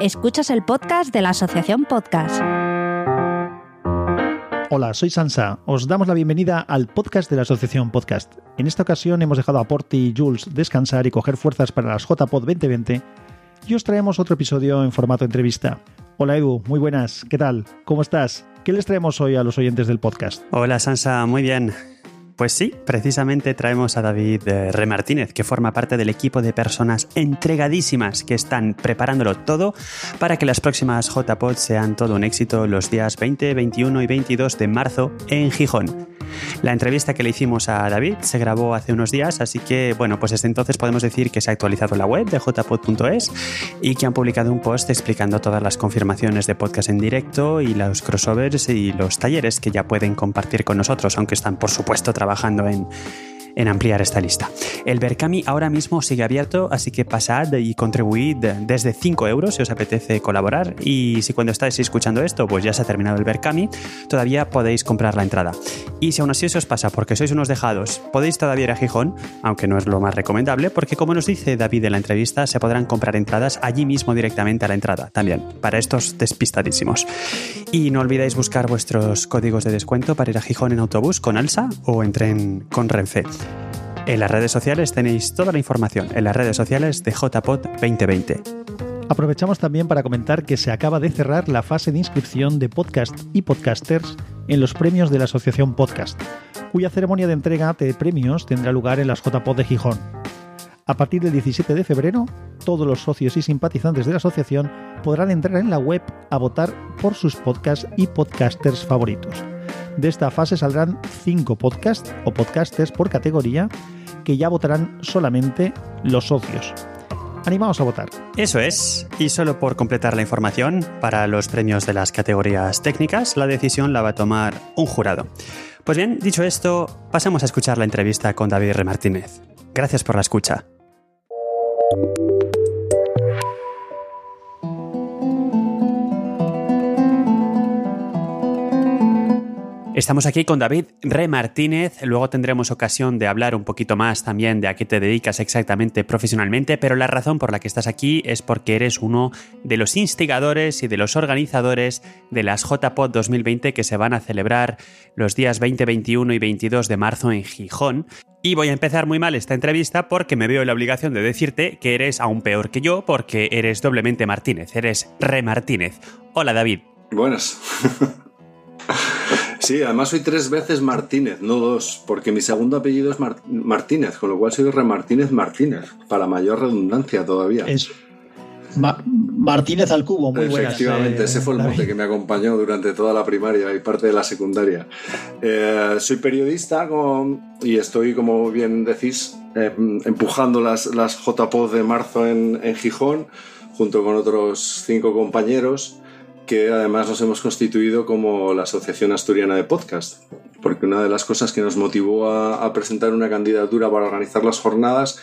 Escuchas el podcast de la Asociación Podcast. Hola, soy Sansa. Os damos la bienvenida al podcast de la Asociación Podcast. En esta ocasión hemos dejado a Porti y Jules descansar y coger fuerzas para las JPod 2020 y os traemos otro episodio en formato entrevista. Hola Edu, muy buenas, ¿qué tal? ¿Cómo estás? ¿Qué les traemos hoy a los oyentes del podcast? Hola Sansa, muy bien. Pues sí, precisamente traemos a David eh, Re Martínez, que forma parte del equipo de personas entregadísimas que están preparándolo todo para que las próximas JPod sean todo un éxito los días 20, 21 y 22 de marzo en Gijón. La entrevista que le hicimos a David se grabó hace unos días, así que bueno, pues desde entonces podemos decir que se ha actualizado la web de jpod.es y que han publicado un post explicando todas las confirmaciones de podcast en directo y los crossovers y los talleres que ya pueden compartir con nosotros, aunque están por supuesto trabajando en en ampliar esta lista. El Berkami ahora mismo sigue abierto, así que pasad y contribuid desde 5 euros si os apetece colaborar. Y si cuando estáis escuchando esto, pues ya se ha terminado el Berkami, todavía podéis comprar la entrada. Y si aún así se os pasa porque sois unos dejados, podéis todavía ir a Gijón, aunque no es lo más recomendable, porque como nos dice David en la entrevista, se podrán comprar entradas allí mismo directamente a la entrada, también, para estos despistadísimos. Y no olvidéis buscar vuestros códigos de descuento para ir a Gijón en autobús con Alsa o en tren con Renfe. En las redes sociales tenéis toda la información en las redes sociales de JPod 2020. Aprovechamos también para comentar que se acaba de cerrar la fase de inscripción de podcast y podcasters en los premios de la Asociación Podcast, cuya ceremonia de entrega de premios tendrá lugar en las JPod de Gijón. A partir del 17 de febrero, todos los socios y simpatizantes de la asociación podrán entrar en la web a votar por sus podcasts y podcasters favoritos. De esta fase saldrán 5 podcasts o podcasters por categoría que ya votarán solamente los socios. Animaos a votar. Eso es. Y solo por completar la información, para los premios de las categorías técnicas, la decisión la va a tomar un jurado. Pues bien, dicho esto, pasamos a escuchar la entrevista con David R. Martínez. Gracias por la escucha. Estamos aquí con David Re Martínez, luego tendremos ocasión de hablar un poquito más también de a qué te dedicas exactamente profesionalmente, pero la razón por la que estás aquí es porque eres uno de los instigadores y de los organizadores de las JPod 2020 que se van a celebrar los días 20, 21 y 22 de marzo en Gijón. Y voy a empezar muy mal esta entrevista porque me veo en la obligación de decirte que eres aún peor que yo porque eres doblemente Martínez, eres Re Martínez. Hola David. Buenas. Sí, además soy tres veces Martínez, no dos, porque mi segundo apellido es Martínez, con lo cual soy Re Martínez para mayor redundancia todavía. Es Martínez al cubo, muy buenas. Efectivamente, eh, ese fue el mote que me acompañó durante toda la primaria y parte de la secundaria. Eh, soy periodista y estoy, como bien decís, eh, empujando las, las JPOD de marzo en, en Gijón, junto con otros cinco compañeros que además nos hemos constituido como la Asociación Asturiana de Podcast, porque una de las cosas que nos motivó a, presentar una candidatura para organizar las jornadas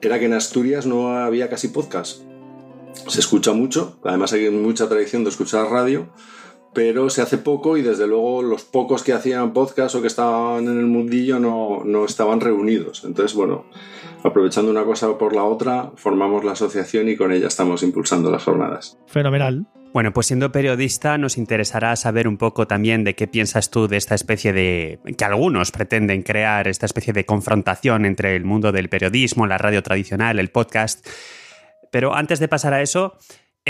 era que en Asturias no había casi podcast. Se escucha mucho, además hay mucha tradición de escuchar radio, pero se hace poco y desde luego los pocos que hacían podcast o que estaban en el mundillo no, no estaban reunidos. Entonces, bueno, aprovechando una cosa por la otra, formamos la asociación y con ella estamos impulsando las jornadas. Fenomenal. Bueno, pues siendo periodista nos interesará saber un poco también de qué piensas tú de esta especie de... que algunos pretenden crear, esta especie de confrontación entre el mundo del periodismo, la radio tradicional, el podcast. Pero antes de pasar a eso,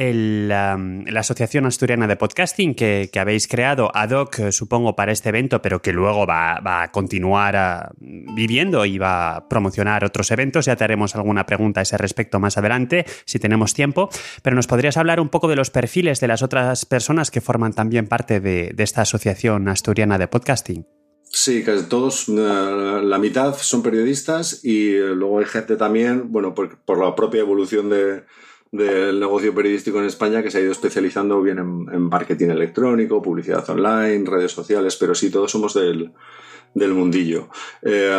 la Asociación Asturiana de Podcasting que, habéis creado ad hoc, eh, supongo, para este evento, pero que luego va, a continuar ah, viviendo y va a promocionar otros eventos. Ya te haremos alguna pregunta a ese respecto más adelante, si tenemos tiempo. Pero nos podrías hablar un poco de los perfiles de las otras personas que forman también parte de, esta Asociación Asturiana de Podcasting. Sí, casi todos, eh, la mitad son periodistas y eh, luego hay gente también, bueno, por la propia evolución de, del negocio periodístico en España que se ha ido especializando bien en, marketing electrónico, publicidad online, redes sociales, pero sí, todos somos del, del mundillo. Eh,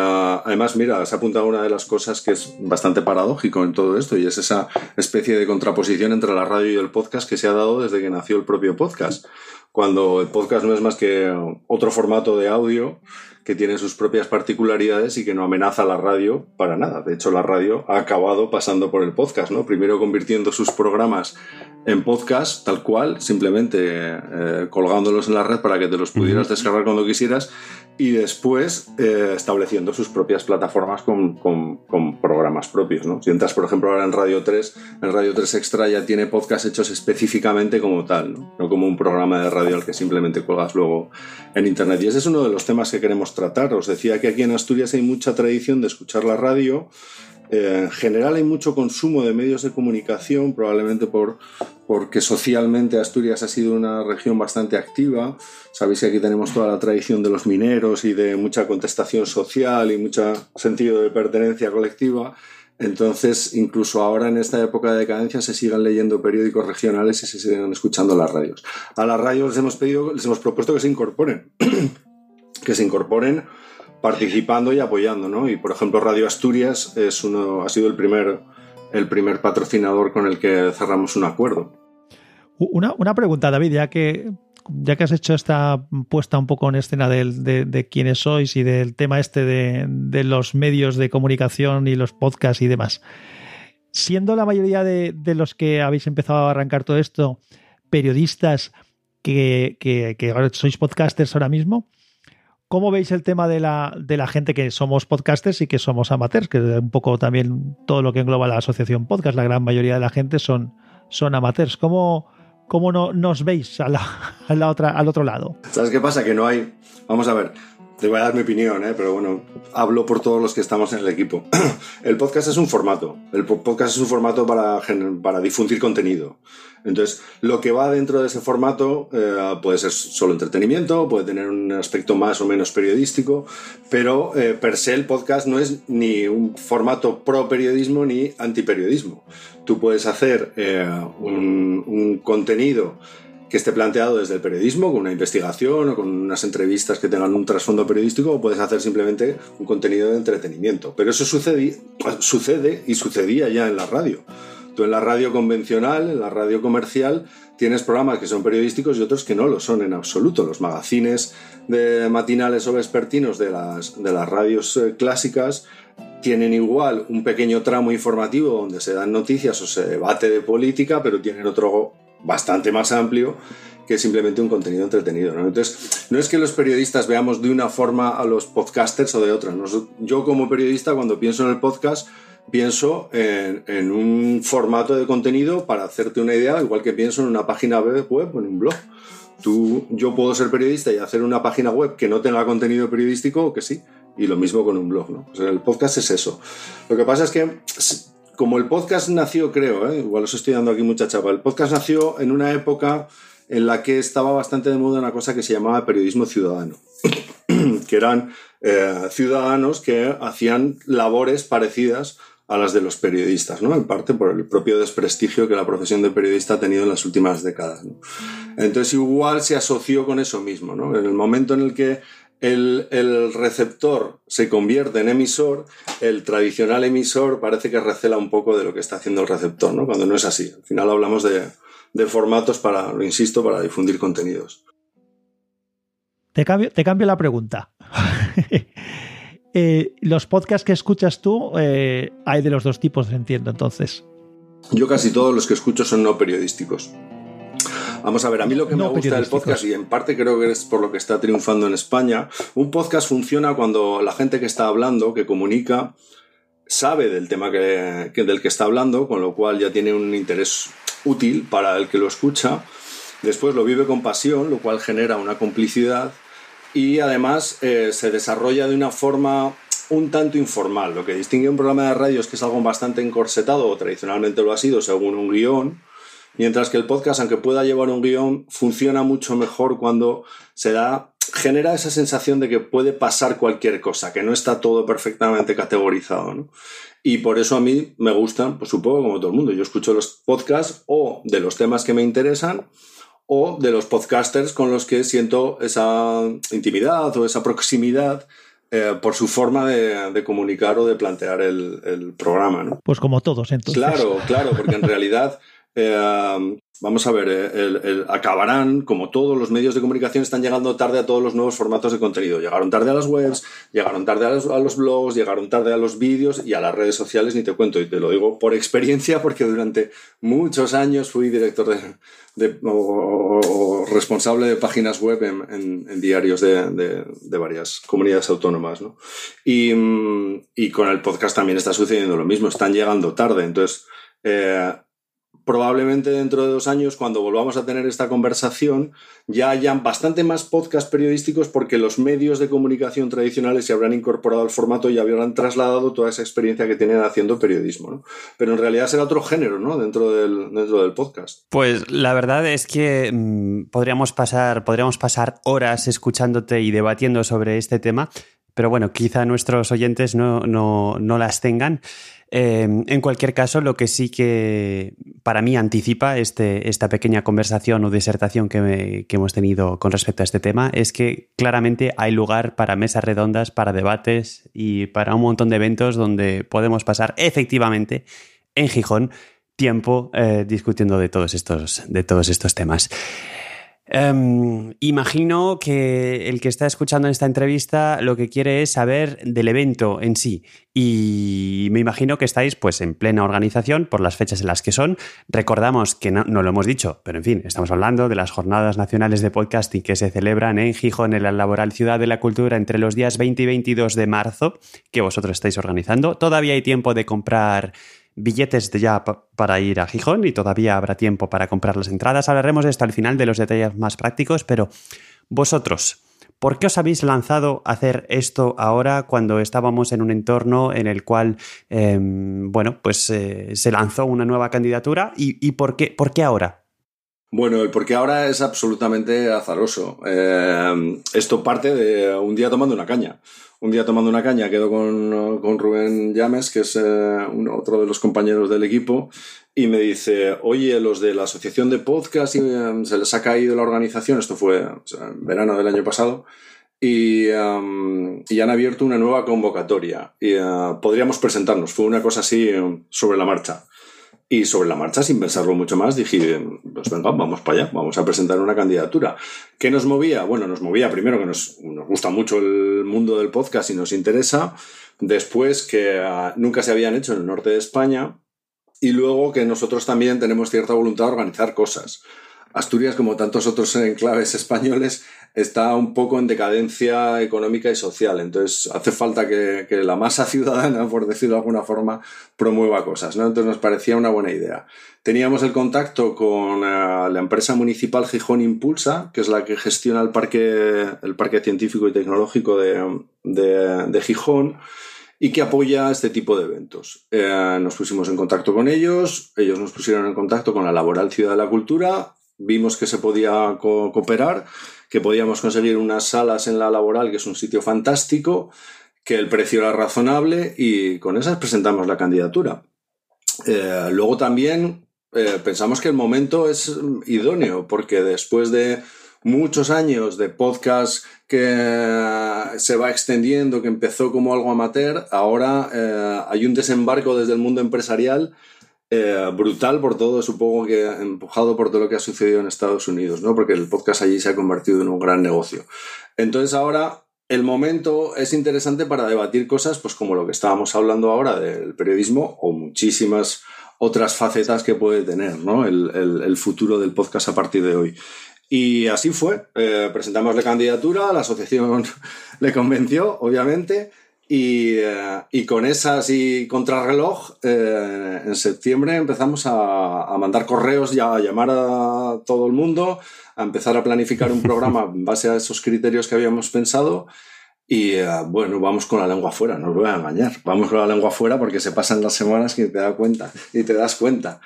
además, mira, se ha apuntado una de las cosas que es bastante paradójico en todo esto y es esa especie de contraposición entre la radio y el podcast que se ha dado desde que nació el propio podcast. cuando el podcast no es más que otro formato de audio que tiene sus propias particularidades y que no amenaza a la radio para nada. De hecho, la radio ha acabado pasando por el podcast, ¿no? Primero convirtiendo sus programas en podcast, tal cual, simplemente eh, colgándolos en la red para que te los pudieras descargar cuando quisieras y después eh, estableciendo sus propias plataformas con, programas propios. ¿no? Si entras, por ejemplo, ahora en Radio 3, en Radio 3 Extra ya tiene podcast hechos específicamente como tal, ¿no? no como un programa de radio al que simplemente cuelgas luego en Internet. Y ese es uno de los temas que queremos tratar. Os decía que aquí en Asturias hay mucha tradición de escuchar la radio eh, en general hay mucho consumo de medios de comunicación, probablemente por, porque socialmente Asturias ha sido una región bastante activa. Sabéis que aquí tenemos toda la tradición de los mineros y de mucha contestación social y mucho sentido de pertenencia colectiva. Entonces, incluso ahora en esta época de decadencia se sigan leyendo periódicos regionales y se sigan escuchando las radios. A las radios les hemos pedido, les hemos propuesto que se incorporen, que se incorporen participando y apoyando, ¿no? Y por ejemplo, Radio Asturias es uno, ha sido el primer, el primer patrocinador con el que cerramos un acuerdo. Una, pregunta, David, ya que, ya que has hecho esta puesta un poco en escena de, de, quiénes sois y del tema este de, de, los medios de comunicación y los podcasts y demás. Siendo la mayoría de, los que habéis empezado a arrancar todo esto periodistas que, que, que sois podcasters ahora mismo, ¿Cómo veis el tema de la, de la gente que somos podcasters y que somos amateurs? Que es un poco también todo lo que engloba la asociación podcast. La gran mayoría de la gente son, son amateurs. ¿Cómo, cómo no, nos veis a la, a la otra, al otro lado? ¿Sabes qué pasa? Que no hay. Vamos a ver. Te voy a dar mi opinión, ¿eh? pero bueno, hablo por todos los que estamos en el equipo. El podcast es un formato. El podcast es un formato para, para difundir contenido. Entonces, lo que va dentro de ese formato eh, puede ser solo entretenimiento, puede tener un aspecto más o menos periodístico, pero eh, per se el podcast no es ni un formato pro periodismo ni anti periodismo. Tú puedes hacer un, un contenido que esté planteado desde el periodismo, con una investigación o con unas entrevistas que tengan un trasfondo periodístico, o puedes hacer simplemente un contenido de entretenimiento. Pero eso sucede, sucede y sucedía ya en la radio. Tú en la radio convencional, en la radio comercial, tienes programas que son periodísticos y otros que no lo son en absoluto. Los magazines de matinales o vespertinos de las, de las radios eh, clásicas tienen igual un pequeño tramo informativo donde se dan noticias o se debate de política, pero tienen otro bastante más amplio que simplemente un contenido entretenido. Entonces, no es que los periodistas veamos de una forma a los podcasters o de otra. Yo como periodista, cuando pienso en el podcast, pienso en, un formato de contenido para hacerte una idea, igual que pienso en una página web o en un blog. Tú, yo puedo ser periodista y hacer una página web que no tenga contenido periodístico o que sí, y lo mismo con un blog. ¿no? el podcast es eso. Lo que pasa es que como el podcast nació, creo, ¿eh? igual os estoy dando aquí mucha chapa, el podcast nació en una época en la que estaba bastante de moda una cosa que se llamaba periodismo ciudadano, que eran eh, ciudadanos que hacían labores parecidas a las de los periodistas, ¿no? En parte por el propio desprestigio que la profesión de periodista ha tenido en las últimas décadas. Entonces igual se asoció con eso mismo, ¿no? En el momento en el que el, receptor se convierte en emisor, el tradicional emisor parece que recela un poco de lo que está haciendo el receptor, ¿no? Cuando no es así. Al final hablamos de, formatos para, lo insisto, para difundir contenidos. Te cambio, te cambio la pregunta. Eh, los podcasts que escuchas tú, eh, hay de los dos tipos, entiendo, entonces. Yo casi todos los que escucho son no periodísticos. Vamos a ver, a mí lo que me gusta del podcast, y en parte creo que es por lo que está triunfando en España, un podcast funciona cuando la gente que está hablando, que comunica, sabe del tema que, del que está hablando, con lo cual ya tiene un interés útil para el que lo escucha. Después lo vive con pasión, lo cual genera una complicidad y además eh, se desarrolla de una forma un tanto informal. Lo que distingue un programa de radio es que es algo bastante encorsetado, o tradicionalmente lo ha sido, según un guion, Mientras que el podcast, aunque pueda llevar un guion, funciona mucho mejor cuando se da, genera esa sensación de que puede pasar cualquier cosa, que no está todo perfectamente categorizado. Y por eso a mí me gustan, pues supongo como todo el mundo. Yo escucho los podcasts o de los temas que me interesan o de los podcasters con los que siento esa intimidad o esa proximidad eh, por su forma de, comunicar o de plantear el, el programa. ¿no? Pues como todos, entonces. Claro, claro, porque en realidad Eh, vamos a ver, eh, acabarán, como todos los medios de comunicación están llegando tarde a todos los nuevos formatos de contenido. Llegaron tarde a las webs, llegaron tarde a los, blogs, llegaron tarde a los vídeos y a las redes sociales, ni te cuento, y te lo digo por experiencia, porque durante muchos años fui director de, o, responsable de páginas web en, diarios de, varias comunidades autónomas. Y, y, con el podcast también está sucediendo lo mismo, están llegando tarde. Entonces, eh, probablemente dentro de dos años, cuando volvamos a tener esta conversación, ya hayan bastante más podcasts periodísticos porque los medios de comunicación tradicionales se habrán incorporado al formato y habrán trasladado toda esa experiencia que tienen haciendo periodismo. Pero en realidad será otro género ¿no? dentro, del, dentro del podcast. Pues la verdad es que mm, podríamos, pasar, podríamos pasar horas escuchándote y debatiendo sobre este tema, pero bueno, quizá nuestros oyentes no, no, no las tengan. Em, en cualquier caso, lo que sí que para mí anticipa este, esta pequeña conversación o disertación que, hemos tenido con respecto a este tema es que claramente hay lugar para mesas redondas, para debates y para un montón de eventos donde podemos pasar efectivamente en Gijón tiempo eh, discutiendo de todos estos, de todos estos temas. Em, imagino que el que está escuchando esta entrevista lo que quiere es saber del evento en sí y me imagino que estáis pues en plena organización por las fechas en las que son. Recordamos que no, lo hemos dicho, pero en fin, estamos hablando de las jornadas nacionales de podcasting que se celebran en Gijón, en la laboral Ciudad de la Cultura, entre los días 20 y 22 de marzo, que vosotros estáis organizando. Todavía hay tiempo de comprar billetes de ya para ir a Gijón y todavía habrá tiempo para comprar las entradas. Hablaremos de esto al final de los detalles más prácticos, pero vosotros, ¿por qué os habéis lanzado a hacer esto ahora cuando estábamos en un entorno en el cual, em, bueno, pues eh, se lanzó una nueva candidatura y, por, qué, por qué ahora? Bueno, el ahora es absolutamente azaroso. Eh, esto parte de un día tomando una caña un día tomando una caña quedo con, Rubén Llames, que es eh, otro de los compañeros del equipo, y me dice, oye, los de la asociación de podcast eh, se les ha caído la organización, esto fue en verano del año pasado, y, y, han abierto una nueva convocatoria. Y eh, podríamos presentarnos, fue una cosa así sobre la marcha. Y sobre la marcha, sin pensarlo mucho más, dije, pues venga, vamos para allá, vamos a presentar una candidatura. ¿Qué nos movía? Bueno, nos movía primero que nos, gusta mucho el mundo del podcast y nos interesa, después que ah, nunca se habían hecho en el norte de España y luego que nosotros también tenemos cierta voluntad de organizar cosas. Asturias, como tantos otros enclaves españoles, está un poco en decadencia económica y social. Entonces hace falta que, la masa ciudadana, por decirlo de alguna forma, promueva cosas. ¿no? Entonces nos parecía una buena idea. Teníamos el contacto con eh, la empresa municipal Gijón Impulsa, que es la que gestiona el parque, científico y tecnológico de, Gijón y que apoya este tipo de eventos. Eh, nos pusimos en contacto con ellos, ellos nos pusieron en contacto con la Laboral Ciudad de la Cultura, vimos que se podía cooperar que podíamos conseguir unas salas en la laboral, que es un sitio fantástico, que el precio era razonable y con esas presentamos la candidatura. Eh, luego también eh, pensamos que el momento es idóneo, porque después de muchos años de podcast que se va extendiendo, que empezó como algo amateur, ahora eh, hay un desembarco desde el mundo empresarial eh, brutal por todo, supongo que empujado por todo lo que ha sucedido en Estados Unidos, ¿no? Porque el podcast allí se ha convertido en un gran negocio. Entonces ahora el momento es interesante para debatir cosas, pues como lo que estábamos hablando ahora del periodismo o muchísimas otras facetas que puede tener, ¿no? El, futuro del podcast a partir de hoy. Y así fue. Eh, presentamos la candidatura, la asociación le convenció, obviamente. Eh, y, con esas y contrarreloj, eh, en septiembre empezamos a, mandar correos y a llamar a todo el mundo, a empezar a planificar un programa en base a esos criterios que habíamos pensado. Y eh, bueno, vamos con la lengua afuera, no os voy a engañar. Vamos con la lengua afuera porque se pasan las semanas que te das cuenta y te das cuenta.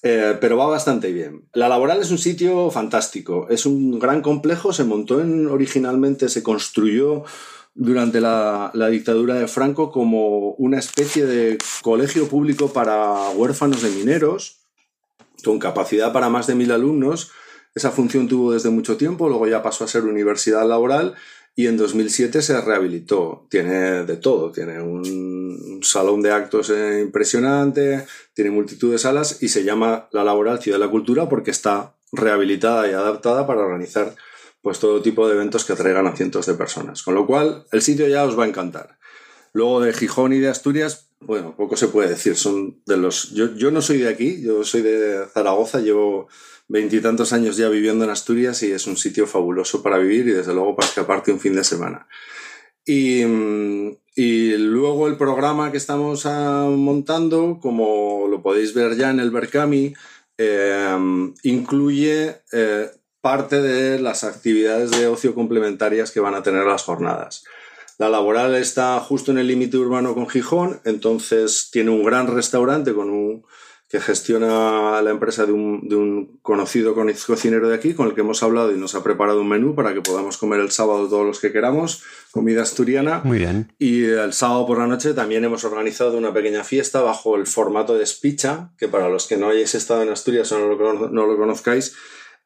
pero va bastante bien. La laboral es un sitio fantástico, es un gran complejo, se montó en, originalmente, se construyó durante la, dictadura de Franco como una especie de colegio público para huérfanos de mineros, con capacidad para más de mil alumnos. Esa función tuvo desde mucho tiempo, luego ya pasó a ser universidad laboral y en 2007 se rehabilitó. Tiene de todo, tiene un salón de actos eh, impresionante, tiene multitud de salas y se llama La Laboral Ciudad de la Cultura porque está rehabilitada y adaptada para organizar pues todo tipo de eventos que atraigan a cientos de personas. Con lo cual, el sitio ya os va a encantar. Luego de Gijón y de Asturias, bueno, poco se puede decir. Son de los. Yo, yo no soy de aquí, yo soy de Zaragoza, llevo veintitantos años ya viviendo en Asturias y es un sitio fabuloso para vivir y desde luego para escaparte un fin de semana. Y, y luego el programa que estamos ah, montando, como lo podéis ver ya en el Berkami, eh, incluye eh, parte de las actividades de ocio complementarias que van a tener las jornadas. La laboral está justo en el límite urbano con Gijón, entonces tiene un gran restaurante con un, que gestiona la empresa de un, de un, conocido cocinero de aquí, con el que hemos hablado y nos ha preparado un menú para que podamos comer el sábado todos los que queramos, comida asturiana. Muy bien. Y el sábado por la noche también hemos organizado una pequeña fiesta bajo el formato de Spicha, que para los que no hayáis estado en Asturias o no lo, no lo conozcáis,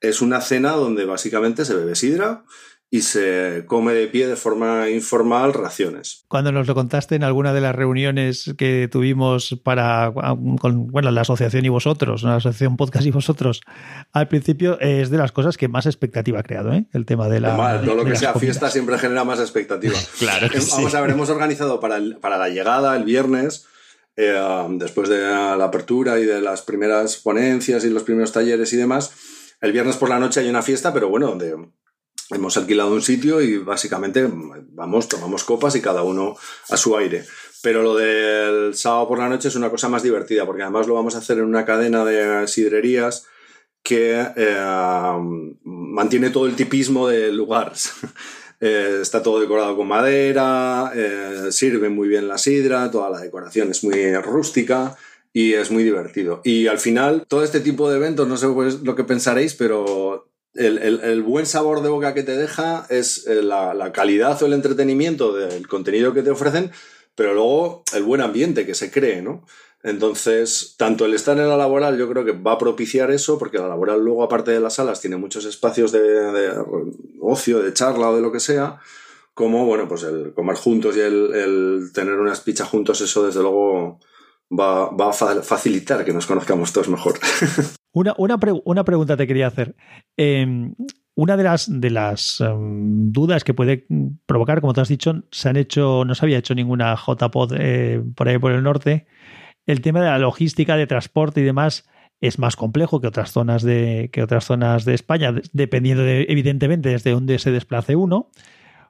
es una cena donde básicamente se bebe sidra y se come de pie de forma informal raciones. Cuando nos lo contaste en alguna de las reuniones que tuvimos para con bueno, la asociación y vosotros, la asociación podcast y vosotros, al principio es de las cosas que más expectativa ha creado, ¿eh? el tema de la... Mal, todo lo de que sea comidas. fiesta siempre genera más expectativa. Claro que Vamos sí. a ver, hemos organizado para, el- para la llegada el viernes, eh, después de la apertura y de las primeras ponencias y los primeros talleres y demás, el viernes por la noche hay una fiesta, pero bueno, donde hemos alquilado un sitio y básicamente vamos, tomamos copas y cada uno a su aire. Pero lo del sábado por la noche es una cosa más divertida, porque además lo vamos a hacer en una cadena de sidrerías que eh, mantiene todo el tipismo del lugar. Eh, está todo decorado con madera, eh, sirve muy bien la sidra, toda la decoración es muy rústica y es muy divertido. Y al final, todo este tipo de eventos, no sé pues, lo que pensaréis, pero el, el- buen sabor de boca que te deja es eh, la, la calidad o el entretenimiento del contenido que te ofrecen, pero luego el buen ambiente que se cree, ¿no? Entonces, tanto el estar en la laboral yo creo que va a propiciar eso, porque la laboral luego, aparte de las salas, tiene muchos espacios de, de ocio, de charla o de lo que sea, como, bueno, pues el comer juntos y el, el tener una espicha juntos, eso desde luego va, va a fa- facilitar que nos conozcamos todos mejor. Una, una, una pregunta te quería hacer. Eh, una de las, de las em, dudas que puede provocar, como tú has dicho, se han hecho, no se había hecho ninguna JPod eh, por ahí por el norte. El tema de la logística de transporte y demás es más complejo que otras zonas de, que otras zonas de España, de- dependiendo de, evidentemente, desde dónde se desplace uno.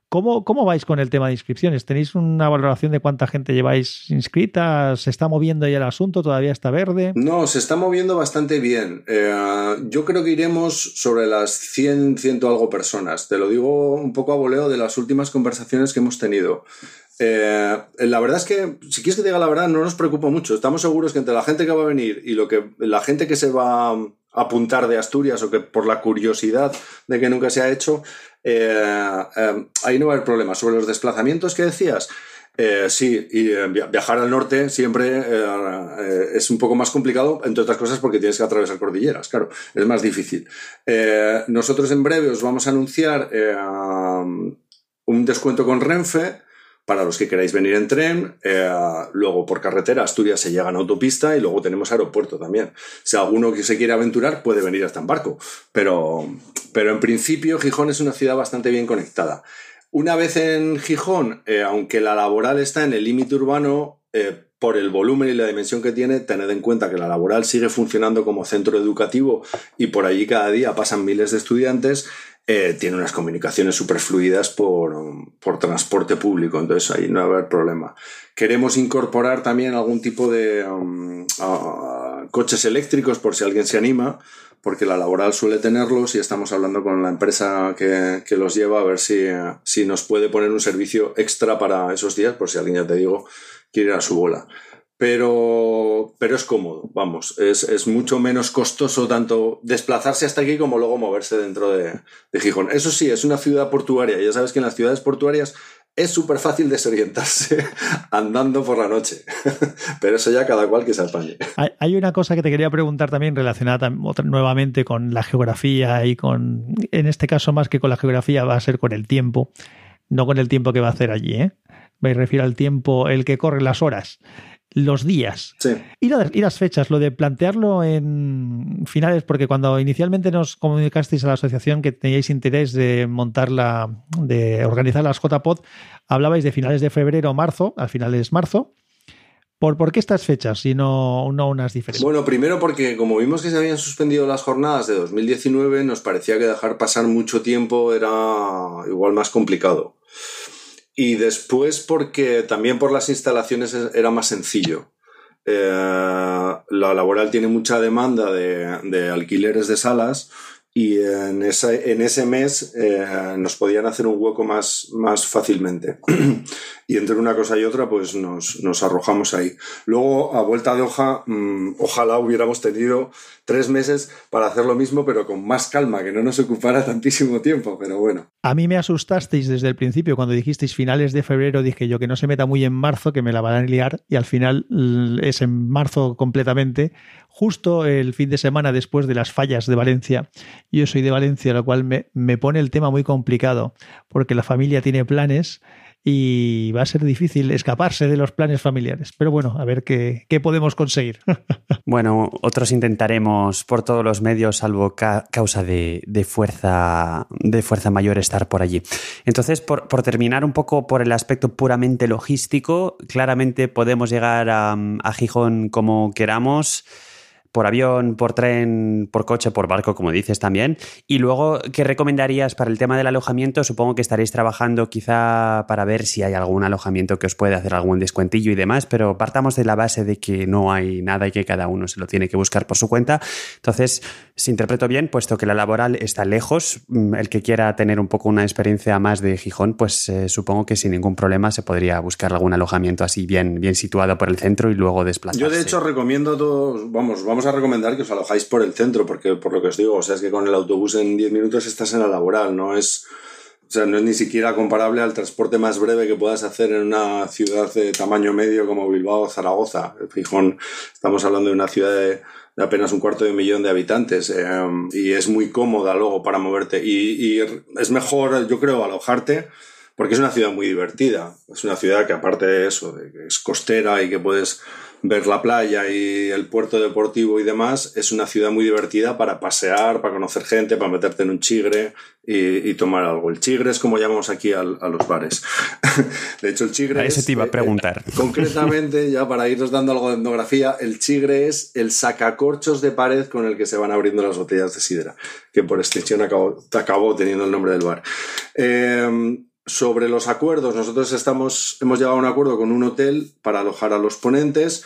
¿Cómo, ¿Cómo vais con el tema de inscripciones? ¿Tenéis una valoración de cuánta gente lleváis inscrita? ¿Se está moviendo ya el asunto? ¿Todavía está verde? No, se está moviendo bastante bien. Eh, yo creo que iremos sobre las 100, 100 algo personas. Te lo digo un poco a voleo de las últimas conversaciones que hemos tenido. Eh, la verdad es que, si quieres que diga la verdad, no nos preocupa mucho. Estamos seguros que entre la gente que va a venir y lo que, la gente que se va a apuntar de Asturias o que por la curiosidad de que nunca se ha hecho, eh, eh, ahí no va a haber problema. Sobre los desplazamientos que decías, eh, sí, y eh, via- viajar al norte siempre es un poco más complicado, entre otras cosas porque tienes que atravesar cordilleras, claro, es más difícil. Nosotros en breve os vamos a anunciar eh, un descuento con Renfe para los que queráis venir en tren, eh, luego por carretera Asturias se llega en autopista y luego tenemos aeropuerto también. Si alguno que se quiere aventurar puede venir hasta en barco, pero, pero en principio Gijón es una ciudad bastante bien conectada. Una vez en Gijón, eh, aunque la laboral está en el límite urbano, eh, por el volumen y la dimensión que tiene, tened en cuenta que la laboral sigue funcionando como centro educativo y por allí cada día pasan miles de estudiantes, eh, tiene unas comunicaciones súper fluidas por, por transporte público, entonces ahí no va a haber problema. Queremos incorporar también algún tipo de uh, coches eléctricos por si alguien se anima, porque la laboral suele tenerlos y estamos hablando con la empresa que, que los lleva a ver si, si nos puede poner un servicio extra para esos días, por si alguien ya te digo quiere ir a su bola. Pero, pero es cómodo, vamos, es, es, mucho menos costoso tanto desplazarse hasta aquí como luego moverse dentro de, de Gijón. Eso sí, es una ciudad portuaria, ya sabes que en las ciudades portuarias es súper fácil desorientarse andando por la noche, pero eso ya cada cual que se apañe. Hay, una cosa que te quería preguntar también relacionada nuevamente con la geografía y con, en este caso más que con la geografía, va a ser con el tiempo. no con el tiempo que va a hacer allí, ¿eh? me refiero al tiempo, el que corre las horas, los días. Sí. Y, las fechas, lo de plantearlo en finales, porque cuando inicialmente nos comunicasteis a la asociación que teníais interés de montarla, de organizar las JPod, hablabais de finales de febrero o marzo, al final es marzo. ¿Por, ¿Por, qué estas fechas y no, no, unas diferentes? Bueno, primero porque como vimos que se habían suspendido las jornadas de 2019, nos parecía que dejar pasar mucho tiempo era igual más complicado. Y después porque también por las instalaciones era más sencillo. Eh, la laboral tiene mucha demanda de, de, alquileres de salas y en, esa, en ese mes eh, nos podían hacer un hueco más, más fácilmente. y entre una cosa y otra, pues nos, nos, arrojamos ahí. Luego, a vuelta de hoja, mmm, ojalá hubiéramos tenido tres meses para hacer lo mismo, pero con más calma, que no nos ocupara tantísimo tiempo, pero bueno. A mí me asustasteis desde el principio, cuando dijisteis finales de febrero, dije yo que no se meta muy en marzo, que me la van a liar, y al final es en marzo completamente, justo el fin de semana después de las fallas de Valencia. Yo soy de Valencia, lo cual me, me pone el tema muy complicado, porque la familia tiene planes y va a ser difícil escaparse de los planes familiares. Pero bueno, a ver qué, qué podemos conseguir. bueno, otros intentaremos por todos los medios, salvo ca causa de, de, fuerza, de fuerza mayor, estar por allí. Entonces, por, por, terminar un poco por el aspecto puramente logístico, claramente podemos llegar a, a Gijón como queramos por avión, por tren, por coche, por barco, como dices también. Y luego, ¿qué recomendarías para el tema del alojamiento? Supongo que estaréis trabajando quizá para ver si hay algún alojamiento que os puede hacer algún descuentillo y demás, pero partamos de la base de que no hay nada y que cada uno se lo tiene que buscar por su cuenta. Entonces, si interpreto bien, puesto que la laboral está lejos, mm, el que quiera tener un poco una experiencia más de Gijón, pues eh, supongo que sin ningún problema se podría buscar algún alojamiento así bien, bien situado por el centro y luego desplazarse. Yo de hecho recomiendo todos, vamos, vamos a recomendar que os alojáis por el centro, porque por lo que os digo, o sea, es que con el autobús en 10 minutos estás en la laboral, no es, o sea, no es ni siquiera comparable al transporte más breve que puedas hacer en una ciudad de tamaño medio como Bilbao o Zaragoza. Fijón, estamos hablando de una ciudad de, de apenas un cuarto de millón de habitantes eh, y es muy cómoda luego para moverte y, y es mejor, yo creo, alojarte porque es una ciudad muy divertida. Es una ciudad que aparte de eso, de que es costera y que puedes ver la playa y el puerto deportivo y demás, es una ciudad muy divertida para pasear, para conocer gente, para meterte en un chigre y, y tomar algo. El chigre es como llamamos aquí al, a los bares. de hecho, el chigre a ese es, te iba a preguntar. Eh, concretamente, ya para irnos dando algo de etnografía, el chigre es el sacacorchos de pared con el que se van abriendo las botellas de sidra, que por extensión acabó, acabó teniendo el nombre del bar. Eh, sobre los acuerdos, nosotros estamos, hemos llegado a un acuerdo con un hotel para alojar a los ponentes,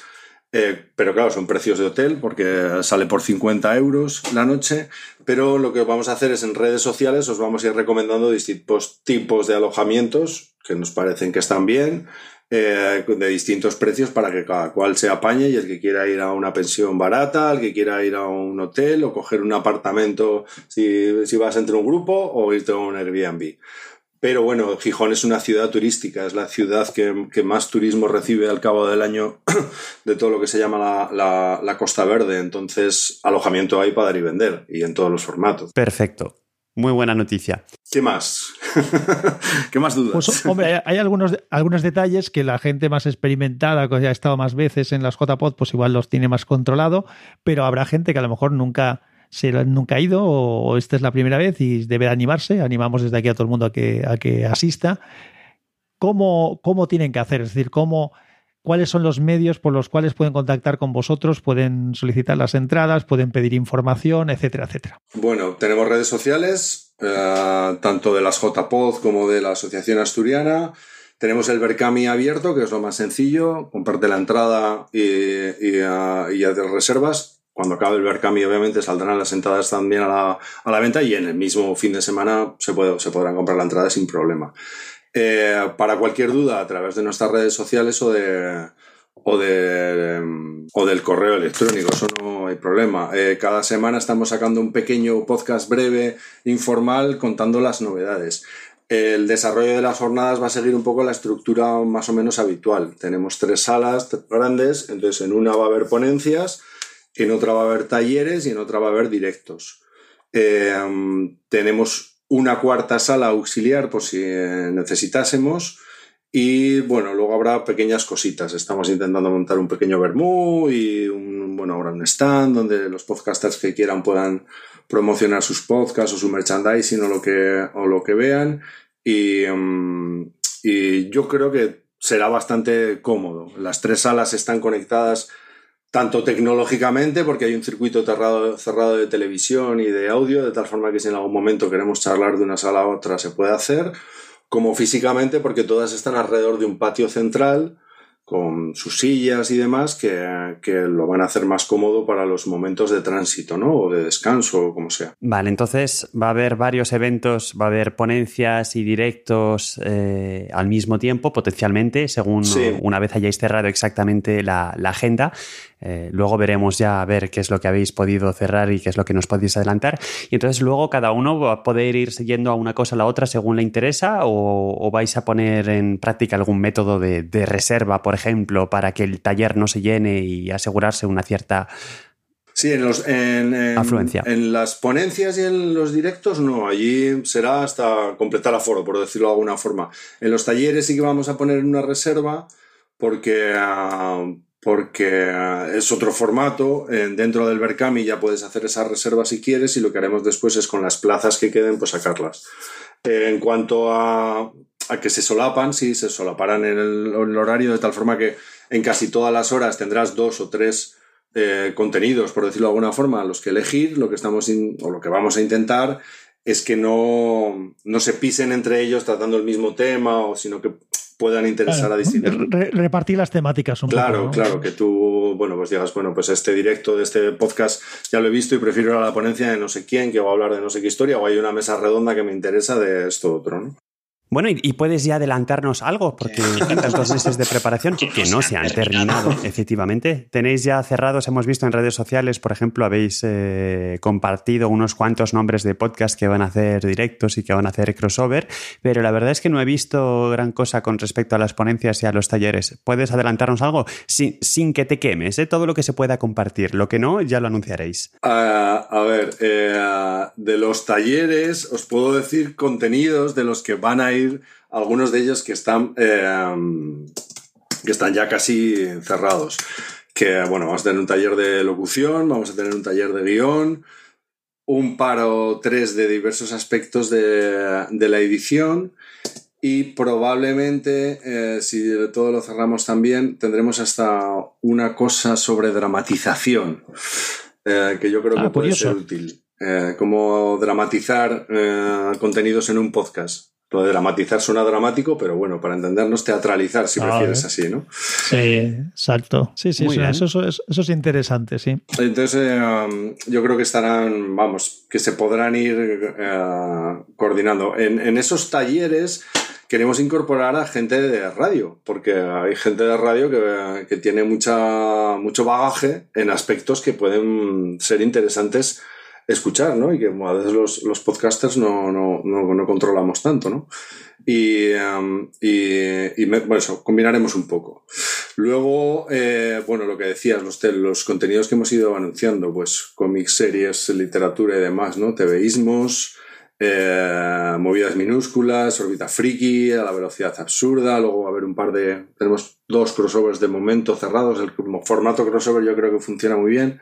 eh, pero claro, son precios de hotel porque sale por 50 euros la noche, pero lo que vamos a hacer es en redes sociales os vamos a ir recomendando distintos tipos de alojamientos que nos parecen que están bien, eh, de distintos precios para que cada cual se apañe y el que quiera ir a una pensión barata, el que quiera ir a un hotel o coger un apartamento si, si vas entre un grupo o irte a un Airbnb. Pero bueno, Gijón es una ciudad turística, es la ciudad que, que, más turismo recibe al cabo del año de todo lo que se llama la, la, la, Costa Verde. Entonces, alojamiento hay para dar y vender y en todos los formatos. Perfecto. Muy buena noticia. ¿Qué más? ¿Qué más dudas? Pues, hombre, hay algunos, algunos detalles que la gente más experimentada, que ha estado más veces en las JPod, pues igual los tiene más controlado, pero habrá gente que a lo mejor nunca se nunca ha ido o, esta es la primera vez y debe animarse. Animamos desde aquí a todo el mundo a que, a que asista. ¿Cómo, ¿Cómo tienen que hacer? Es decir, ¿cómo, cuáles son los medios por los cuales pueden contactar con vosotros, pueden solicitar las entradas, pueden pedir información, etcétera, etcétera. Bueno, tenemos redes sociales, eh, tanto de las JPOD como de la Asociación Asturiana. Tenemos el Berkami abierto, que es lo más sencillo, comparte la entrada y, y, uh, y hacer reservas cuando acabe el Berkami, obviamente, saldrán las entradas también a la, a la, venta y en el mismo fin de semana se, puede, se podrán comprar la entrada sin problema. Eh, para cualquier duda, a través de nuestras redes sociales o de, o, de, o del correo electrónico, eso no hay problema. Eh, cada semana estamos sacando un pequeño podcast breve, informal, contando las novedades. El desarrollo de las jornadas va a seguir un poco la estructura más o menos habitual. Tenemos tres salas grandes, entonces en una va a haber ponencias, en otra va a haber talleres y en otra va a haber directos. Eh, tenemos una cuarta sala auxiliar por si eh, necesitásemos. Y bueno, luego habrá pequeñas cositas. Estamos intentando montar un pequeño vermú y un, bueno, habrá un stand donde los podcasters que quieran puedan promocionar sus podcasts o su merchandising o lo que, o lo que vean. Y, mm, y yo creo que será bastante cómodo. Las tres salas están conectadas tanto tecnológicamente, porque hay un circuito cerrado, cerrado de televisión y de audio, de tal forma que si en algún momento queremos charlar de una sala a otra se puede hacer, como físicamente, porque todas están alrededor de un patio central con sus sillas y demás que, lo van a hacer más cómodo para los momentos de tránsito, ¿no? O de descanso, o como sea. Vale, entonces va a haber varios eventos, va a haber ponencias y directos eh, al mismo tiempo, potencialmente, según una vez hayáis cerrado exactamente la, la agenda. Eh, luego veremos ya a ver qué es lo que habéis podido cerrar y qué es lo que nos podéis adelantar. Y entonces luego cada uno va a poder ir siguiendo a una cosa o la otra según le interesa o, vais a poner en práctica algún método de, reserva, por ejemplo, para que el taller no se llene y asegurarse una cierta... Sí, en, los, afluencia. en las ponencias y en los directos no, allí será hasta completar aforo, por decirlo de alguna forma. En los talleres sí que vamos a poner una reserva porque, ah, porque eh, es otro formato. dentro del Berkami ya puedes hacer esas reservas si quieres y lo que haremos después es con las plazas que queden, pues sacarlas. en cuanto a, a, que se solapan, sí, se solaparán en el, horario de tal forma que en casi todas las horas tendrás dos o tres eh, contenidos, por decirlo de alguna forma, los que elegir. Lo que estamos o lo que vamos a intentar es que no, no se pisen entre ellos tratando el mismo tema, o sino que puedan interesar a distintos. repartir las temáticas un claro, poco. Claro, claro, que tú, bueno, pues digas, bueno, pues este directo de este podcast ya lo he visto y prefiero ir a la ponencia de no sé quién que va a hablar de no sé qué historia o hay una mesa redonda que me interesa de esto otro, ¿no? Bueno, y, puedes ya adelantarnos algo, porque tantos meses de preparación que no se han terminado, efectivamente. Tenéis ya cerrados, hemos visto en redes sociales, por ejemplo, habéis eh, compartido unos cuantos nombres de podcast que van a hacer directos y que van a hacer crossover, pero la verdad es que no he visto gran cosa con respecto a las ponencias y a los talleres. ¿Puedes adelantarnos algo? Sin, sin que te quemes, ¿eh? todo lo que se pueda compartir. Lo que no, ya lo anunciaréis. A ver, eh, de los talleres os puedo decir contenidos de los que van a ir algunos de ellos que están, eh, que están ya casi cerrados. Que bueno, vamos a tener un taller de locución, vamos a tener un taller de guion, un par o tres de diversos aspectos de, la edición y probablemente, eh, si todo lo cerramos también, tendremos hasta una cosa sobre dramatización, eh, que yo creo que ah, puede ser útil. como dramatizar contenidos en un podcast. Lo de dramatizar suena dramático, pero bueno, para entendernos, teatralizar, si prefieres así, ¿no? Sí, exacto. Sí, sí, eso, eso, es interesante, sí. Entonces, eh, yo creo que estarán, vamos, que se podrán ir eh, coordinando. En, esos talleres queremos incorporar a gente de radio, porque hay gente de radio que, que tiene mucha, mucho bagaje en aspectos que pueden ser interesantes escuchar, ¿no? Y que a veces los, los podcasters no, no, no, controlamos tanto, ¿no? Y, um, y, bueno, eso, combinaremos un poco. Luego, eh, bueno, lo que decías, los, los contenidos que hemos ido anunciando, pues cómics, series, literatura y demás, ¿no? TVismos, eh, movidas minúsculas, órbita friki, a la velocidad absurda, luego va a haber un par de... Tenemos dos crossovers de momento cerrados, el formato crossover yo creo que funciona muy bien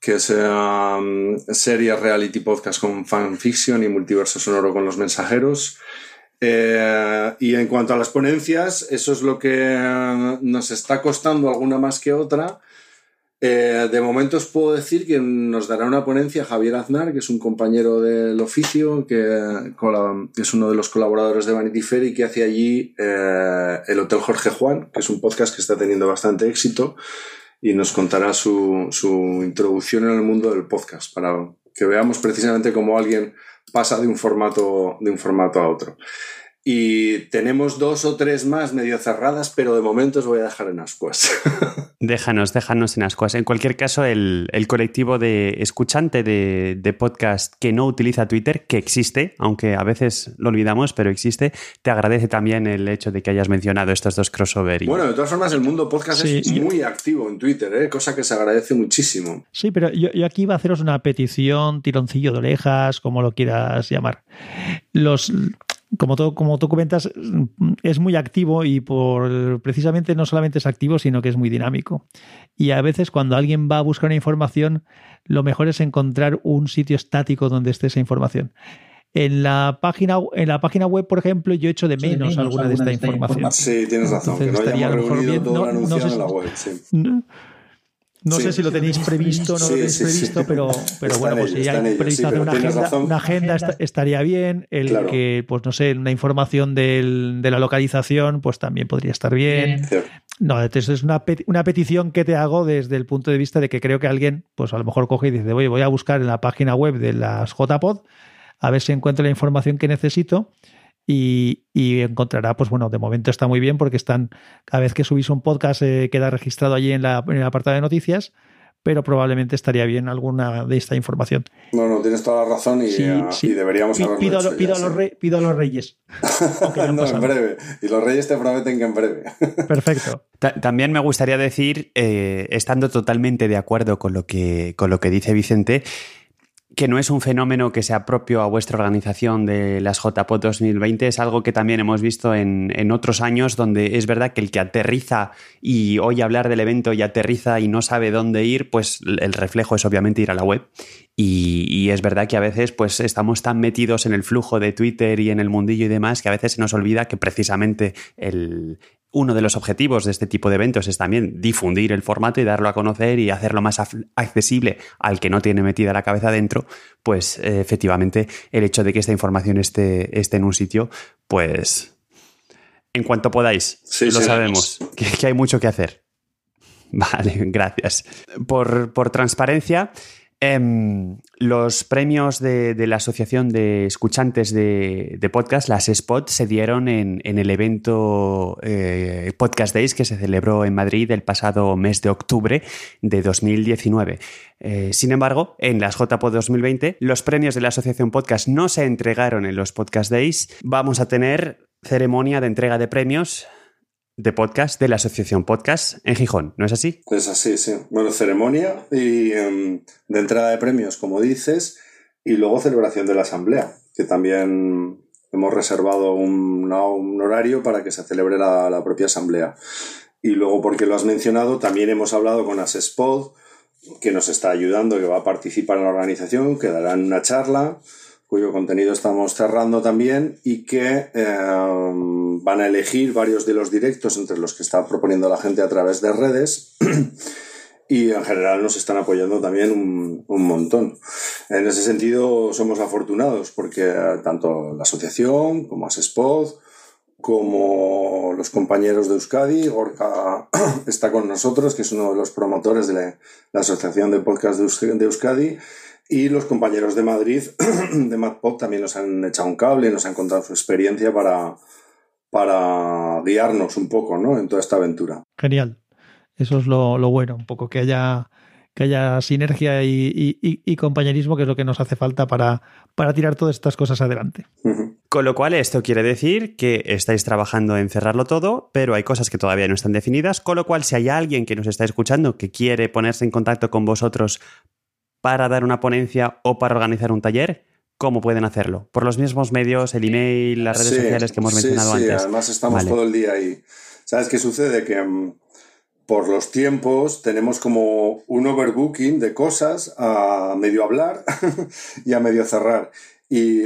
que es um, serie reality podcast con fanfiction y multiverso sonoro con los mensajeros. Eh, y en cuanto a las ponencias, eso es lo que uh, nos está costando alguna más que otra. Eh, de momento os puedo decir que nos dará una ponencia Javier Aznar, que es un compañero del oficio, que, es uno de los colaboradores de Vanity Fair y que hace allí eh, el Hotel Jorge Juan, que es un podcast que está teniendo bastante éxito y nos contará su, su introducción en el mundo del podcast para que veamos precisamente cómo alguien pasa de un formato, de un formato a otro. Y tenemos dos o tres más medio cerradas, pero de momento os voy a dejar en ascuas. déjanos, déjanos en ascuas. En cualquier caso, el, colectivo de escuchante de, podcast que no utiliza Twitter, que existe, aunque a veces lo olvidamos, pero existe, te agradece también el hecho de que hayas mencionado estos dos crossover. Bueno, de todas formas, el mundo podcast es muy activo en Twitter, ¿eh? cosa que se agradece muchísimo. Sí, pero yo, yo aquí iba a haceros una petición, tironcillo de orejas, como lo quieras llamar. Los como, todo, como tú comentas, es muy activo y por precisamente no solamente es activo, sino que es muy dinámico. Y a veces cuando alguien va a buscar una información, lo mejor es encontrar un sitio estático donde esté esa información. En la página, en la página web, por ejemplo, yo echo de menos, alguna, de esta, información. Sí, tienes razón, que hayamos reunido todo anunciado en la web. No sé si lo tenéis previsto o no lo tenéis previsto, pero, pero bueno, pues si hay previsto hacer una agenda, una agenda, estaría bien. El que, pues no sé, una información del, de la localización, pues también podría estar bien. No, entonces es una, una, petición que te hago desde el punto de vista de que creo que alguien, pues a lo mejor coge y dice, oye, voy a buscar en la página web de las JPod a ver si encuentro la información que necesito y, encontrará, pues bueno, de momento está muy bien porque están, cada vez que subís un podcast eh, queda registrado allí en, la, en el apartado de noticias, pero probablemente estaría bien alguna de esta información. No, no, tienes toda la razón y, deberíamos haberlo pido, hecho pido, a los pido, a los reyes. no, en breve. Y los reyes te prometen que en breve. Perfecto. También me gustaría decir, eh, estando totalmente de acuerdo con lo que, con lo que dice Vicente, que no es un fenómeno que sea propio a vuestra organización de las JPOT 2020, es algo que también hemos visto en, otros años donde es verdad que el que aterriza y oye hablar del evento y aterriza y no sabe dónde ir, pues el reflejo es obviamente ir a la web. Y, y, es verdad que a veces pues estamos tan metidos en el flujo de Twitter y en el mundillo y demás que a veces se nos olvida que precisamente el, uno de los objetivos de este tipo de eventos es también difundir el formato y darlo a conocer y hacerlo más accesible al que no tiene metida la cabeza dentro, pues eh, efectivamente el hecho de que esta información esté, esté, en un sitio, pues en cuanto podáis, lo sabemos, que, hay mucho que hacer. Vale, gracias. Por, por transparencia, Em, los premios de, la Asociación de Escuchantes de, Podcast, las SPOT, se dieron en, el evento eh, Podcast Days que se celebró en Madrid el pasado mes de octubre de 2019. Eh, sin embargo, en las JPod 2020, los premios de la Asociación Podcast no se entregaron en los Podcast Days. Vamos a tener ceremonia de entrega de premios de podcast de la Asociación Podcast en Gijón, ¿no es así? Es así, sí. Bueno, ceremonia y em, de entrada de premios, como dices, y luego celebración de la Asamblea, que también hemos reservado un, horario para que se celebre la, propia Asamblea. Y luego, porque lo has mencionado, también hemos hablado con Asespod, que nos está ayudando, que va a participar en la organización, que darán una charla cuyo contenido estamos cerrando también y que eh, van a elegir varios de los directos entre los que está proponiendo la gente a través de redes y en general nos están apoyando también un, montón. En ese sentido somos afortunados porque tanto la asociación como Asespod como los compañeros de Euskadi, Gorka está con nosotros, que es uno de los promotores de la, Asociación de Podcast de Euskadi, y los compañeros de Madrid, de MadPod, también nos han echado un cable, nos han contado su experiencia para, para guiarnos un poco ¿no? en toda esta aventura. Genial. Eso es lo, bueno, un poco que haya, que haya sinergia y, compañerismo, que es lo que nos hace falta para, para tirar todas estas cosas adelante. Con lo cual, esto quiere decir que estáis trabajando en cerrarlo todo, pero hay cosas que todavía no están definidas. Con lo cual, si hay alguien que nos está escuchando que quiere ponerse en contacto con vosotros para dar una ponencia o para organizar un taller, ¿cómo pueden hacerlo? Por los mismos medios, el email, las redes sociales que hemos mencionado sí, antes. Sí, además estamos todo el día ahí. ¿Sabes qué sucede? Que mm, por los tiempos tenemos como un overbooking de cosas a medio hablar y a medio cerrar. Y,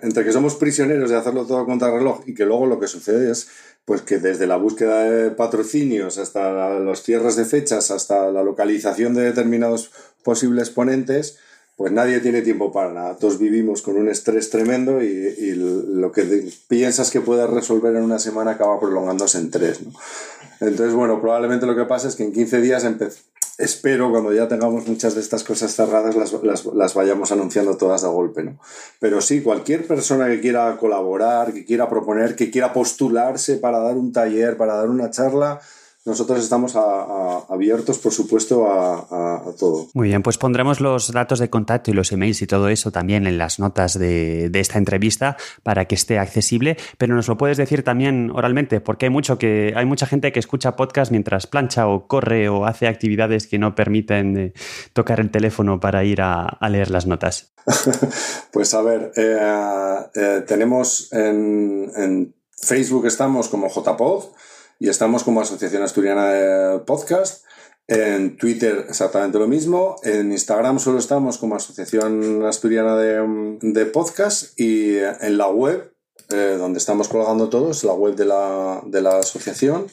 entre que somos prisioneros de hacerlo todo contra reloj y que luego lo que sucede es pues que desde la búsqueda de patrocinios hasta los cierres de fechas, hasta la localización de determinados posibles ponentes, pues nadie tiene tiempo para nada. Todos vivimos con un estrés tremendo y, lo que piensas que puedes resolver en una semana acaba prolongándose en tres. Entonces, bueno, probablemente lo que pasa es que en 15 días espero cuando ya tengamos muchas de estas cosas cerradas las, vayamos anunciando todas de golpe, ¿no? Pero sí, cualquier persona que quiera colaborar, que quiera proponer, que quiera postularse para dar un taller, para dar una charla, nosotros estamos abiertos, por supuesto, a, todo. Muy bien, pues pondremos los datos de contacto y los emails y todo eso también en las notas de, esta entrevista para que esté accesible. Pero nos lo puedes decir también oralmente, porque hay mucho que hay mucha gente que escucha podcast mientras plancha o corre o hace actividades que no permiten eh, tocar el teléfono para ir a, leer las notas. pues a ver, eh, eh, tenemos en, en Facebook estamos como JPod y estamos como Asociación Asturiana de Podcast. En Twitter exactamente lo mismo. En Instagram solo estamos como Asociación Asturiana de, Podcast y en la web, eh, donde estamos colgando todos, la web de la, de la asociación,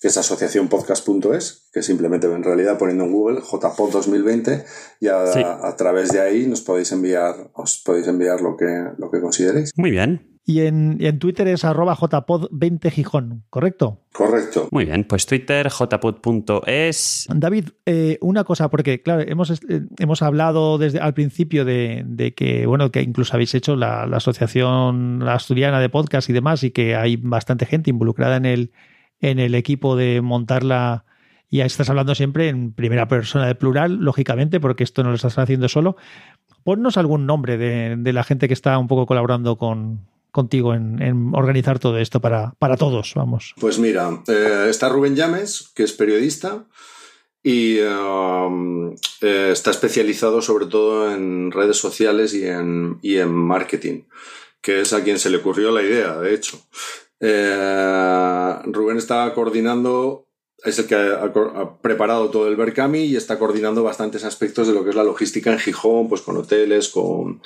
que es asociacionpodcast.es, que simplemente en realidad poniendo en Google JPod 2020 y a, a, través de ahí nos podéis enviar, os podéis enviar lo que, lo que consideréis. Muy bien. Y en, Twitter es arroba jpod20 Gijón, ¿correcto? Correcto. Muy bien, pues Twitter, jpod.es. David, eh, una cosa, porque claro, hemos, eh, hemos hablado desde al principio de, que, bueno, que incluso habéis hecho la, Asociación Asturiana de Podcast y demás, y que hay bastante gente involucrada en el, en el equipo de montarla. Y estás hablando siempre en primera persona de plural, lógicamente, porque esto no lo estás haciendo solo. Ponnos algún nombre de, de la gente que está un poco colaborando con, contigo en, organizar todo esto para, para, todos, vamos. Pues mira, eh, está Rubén Llames, que es periodista y um, eh, está especializado sobre todo en redes sociales y en, y en marketing, que es a quien se le ocurrió la idea, de hecho. Eh, Rubén está coordinando es el que ha, preparado todo el Berkami y está coordinando bastantes aspectos de lo que es la logística en Gijón, pues con hoteles, con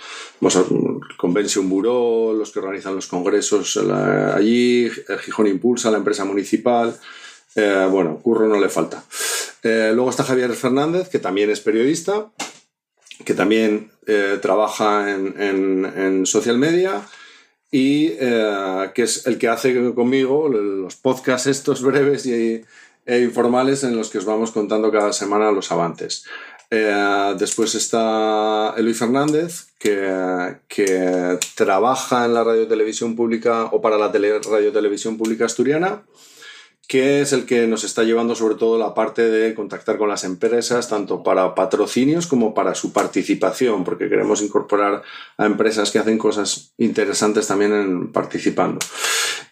Convention Bureau, los que organizan los congresos allí, Gijón Impulsa, la empresa municipal. Eh, bueno, curro no le falta. Eh, luego está Javier Fernández, que también es periodista, que también eh, trabaja en, en, social media y que es el que hace conmigo los podcasts estos breves y e informales en los que os vamos contando cada semana los avances. Eh, después está Eloy Fernández, que, que, trabaja en la radio televisión pública o para la tele, radio televisión pública asturiana que es el que nos está llevando sobre todo la parte de contactar con las empresas, tanto para patrocinios como para su participación, porque queremos incorporar a empresas que hacen cosas interesantes también en participando.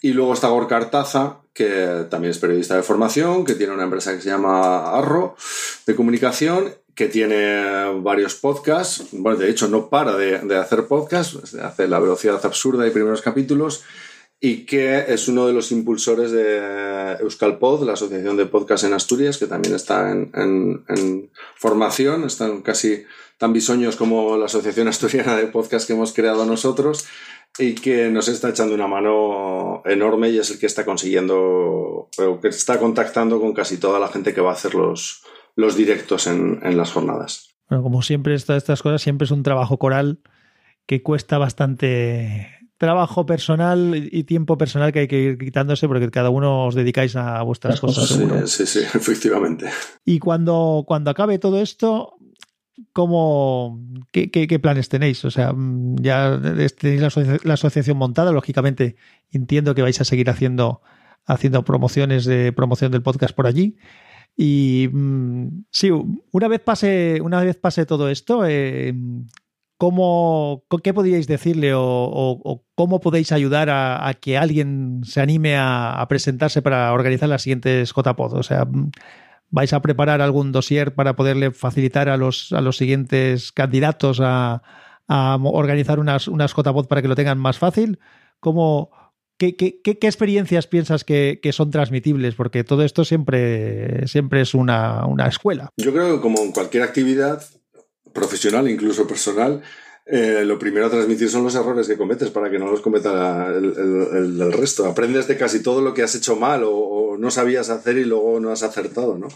Y luego está Gorka Artaza, que también es periodista de formación, que tiene una empresa que se llama Arro de comunicación que tiene varios podcasts, bueno, de hecho no para de, de hacer podcasts, hace La velocidad absurda y primeros capítulos, y que es uno de los impulsores de Euskalpod, la Asociación de Podcast en Asturias, que también está en, formación, están casi tan bisoños como la Asociación Asturiana de Podcast que hemos creado nosotros y que nos está echando una mano enorme y es el que está consiguiendo, o que está contactando con casi toda la gente que va a hacer los, los directos en, las jornadas. Bueno, como siempre, estas cosas siempre es un trabajo coral que cuesta bastante trabajo personal y tiempo personal que hay que ir quitándose porque cada uno os dedicáis a vuestras cosas. Sí, sí, sí, efectivamente. Y cuando, cuando acabe todo esto, ¿cómo, qué, planes tenéis? O sea, mm, ya tenéis la, asociación montada, lógicamente entiendo que vais a seguir haciendo, haciendo promociones de promoción del podcast por allí. Y mm, sí, una vez pase, una vez pase todo esto, eh, ¿Cómo, ¿Qué podríais decirle o, cómo podéis ayudar a, que alguien se anime a, presentarse para organizar las siguientes JPod? O sea, ¿vais a preparar algún dossier para poderle facilitar a los, a los siguientes candidatos a, organizar unas, unas JPod para que lo tengan más fácil? ¿Cómo, qué, qué, experiencias piensas que, son transmitibles? Porque todo esto siempre, siempre es una, una escuela. Yo creo que como en cualquier actividad, profesional, incluso personal, eh, lo primero a transmitir son los errores que cometes para que no los cometa el, el, resto. Aprendes de casi todo lo que has hecho mal o, no sabías hacer y luego no has acertado, ¿no?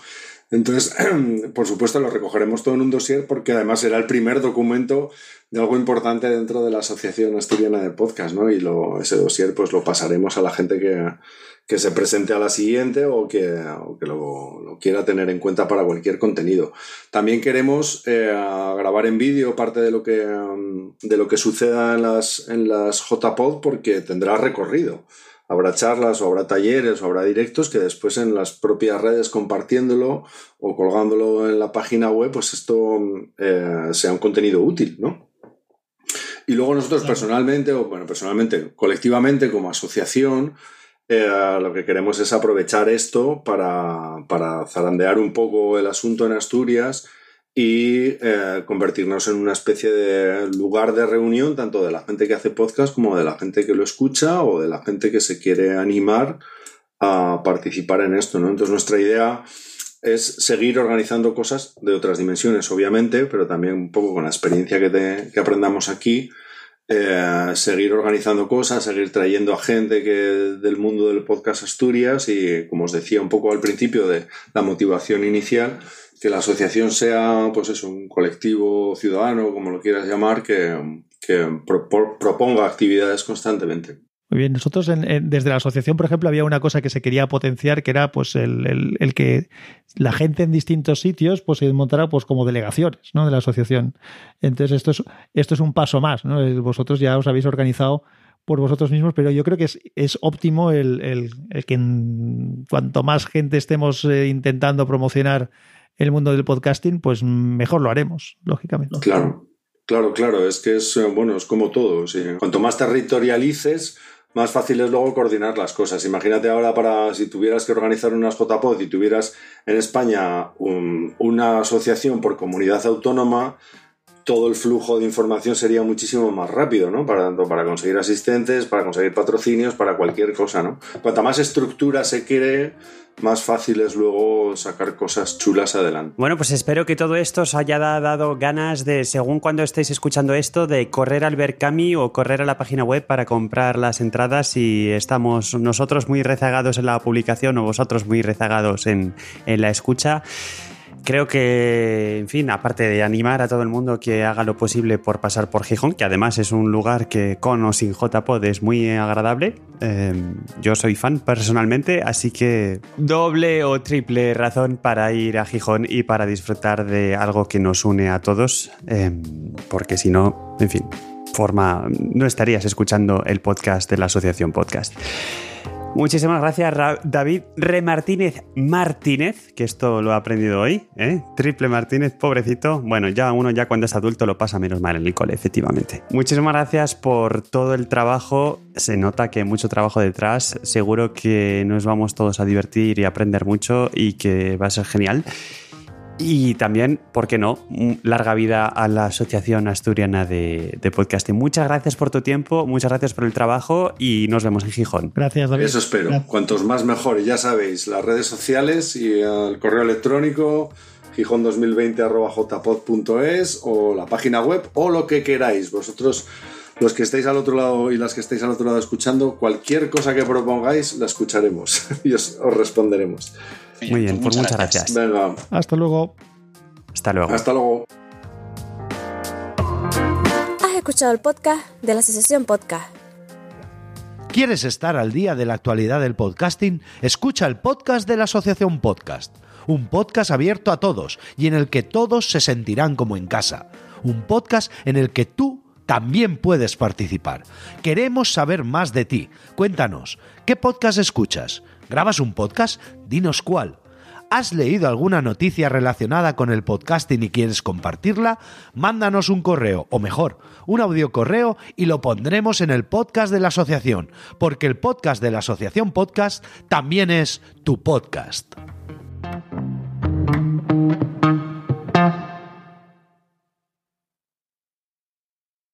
Entonces, por supuesto, lo recogeremos todo en un dossier porque además será el primer documento de algo importante dentro de la Asociación Asturiana de Podcast, ¿no? Y lo, ese dossier pues lo pasaremos a la gente que, que se presente a la siguiente o que, o que lo, lo, quiera tener en cuenta para cualquier contenido. También queremos eh, grabar en vídeo parte de lo que, de lo que suceda en las, en las JPod porque tendrá recorrido habrá charlas o habrá talleres o habrá directos que después en las propias redes compartiéndolo o colgándolo en la página web, pues esto eh, sea un contenido útil, ¿no? Y luego nosotros personalmente, o bueno, personalmente, colectivamente como asociación, eh, lo que queremos es aprovechar esto para, para zarandear un poco el asunto en Asturias y eh, convertirnos en una especie de lugar de reunión tanto de la gente que hace podcast como de la gente que lo escucha o de la gente que se quiere animar a participar en esto, ¿no? Entonces nuestra idea es seguir organizando cosas de otras dimensiones, obviamente, pero también un poco con la experiencia que, aprendamos aquí, eh, seguir organizando cosas, seguir trayendo a gente que del mundo del podcast Asturias y, como os decía un poco al principio de la motivación inicial, que la asociación sea, pues eso, un colectivo ciudadano, como lo quieras llamar, que, proponga actividades constantemente. Muy bien, nosotros desde la asociación, por ejemplo, había una cosa que se quería potenciar, que era pues el, que la gente en distintos sitios pues se montara pues como delegaciones ¿no? de la asociación. Entonces, esto es, esto es un paso más, ¿no? Vosotros ya os habéis organizado por vosotros mismos, pero yo creo que es, es óptimo el, el, que cuanto más gente estemos eh, intentando promocionar el mundo del podcasting, pues mejor lo haremos, lógicamente. Claro, claro, claro. Es que es, eh, bueno, es como todo. Cuanto más territorialices, más fácil es luego coordinar las cosas. Imagínate ahora para si tuvieras que organizar unas JPod y tuvieras en España una asociación por comunidad autónoma, todo el flujo de información sería muchísimo más rápido, ¿no? Para, tanto para conseguir asistentes, para conseguir patrocinios, para cualquier cosa, ¿no? Cuanta más estructura se quiere, más fácil es luego sacar cosas chulas adelante. Bueno, pues espero que todo esto os haya dado ganas de, según cuando estéis escuchando esto, de correr al Berkami o correr a la página web para comprar las entradas si estamos nosotros muy rezagados en la publicación o vosotros muy rezagados en, en la escucha creo que, en fin, aparte de animar a todo el mundo que haga lo posible por pasar por Gijón, que además es un lugar que con o sin JPod es muy agradable, em, yo soy fan personalmente, así que doble o triple razón para ir a Gijón y para disfrutar de algo que nos une a todos, em, porque si no, en fin, forma, no estarías escuchando el podcast de la Asociación Podcast. Muchísimas gracias, David Re Martínez Martínez, que esto lo he aprendido hoy, ¿eh? Triple Martínez, pobrecito. Bueno, ya uno ya cuando es adulto lo pasa menos mal en el cole, efectivamente. Muchísimas gracias por todo el trabajo. Se nota que hay mucho trabajo detrás. Seguro que nos vamos todos a divertir y aprender mucho y que va a ser genial. Y también, ¿por qué no? Larga vida a la Asociación Asturiana de, Podcasting. Muchas gracias por tu tiempo, muchas gracias por el trabajo y nos vemos en Gijón. Gracias, David. Eso espero. Cuantos más mejor. ya sabéis, las redes sociales y el correo electrónico gijón2020.jpod.es o la página web o lo que queráis. Vosotros, los que estáis al otro lado y las que estáis al otro lado escuchando, cualquier cosa que propongáis la escucharemos y os responderemos. Muy bien, pues muchas, gracias. Venga. Hasta luego. Hasta luego. Hasta luego. Has escuchado el podcast de la Asociación Podcast. ¿Quieres estar al día de la actualidad del podcasting? Escucha el podcast de la Asociación Podcast. Un podcast abierto a todos y en el que todos se sentirán como en casa. Un podcast en el que tú también puedes participar. Queremos saber más de ti. Cuéntanos, ¿qué podcast escuchas? ¿Grabas un podcast? Dinos cuál. ¿Has leído alguna noticia relacionada con el podcasting y quieres compartirla? Mándanos un correo, o mejor, un audio correo y lo pondremos en el podcast de la asociación, porque el podcast de la asociación podcast también es tu podcast.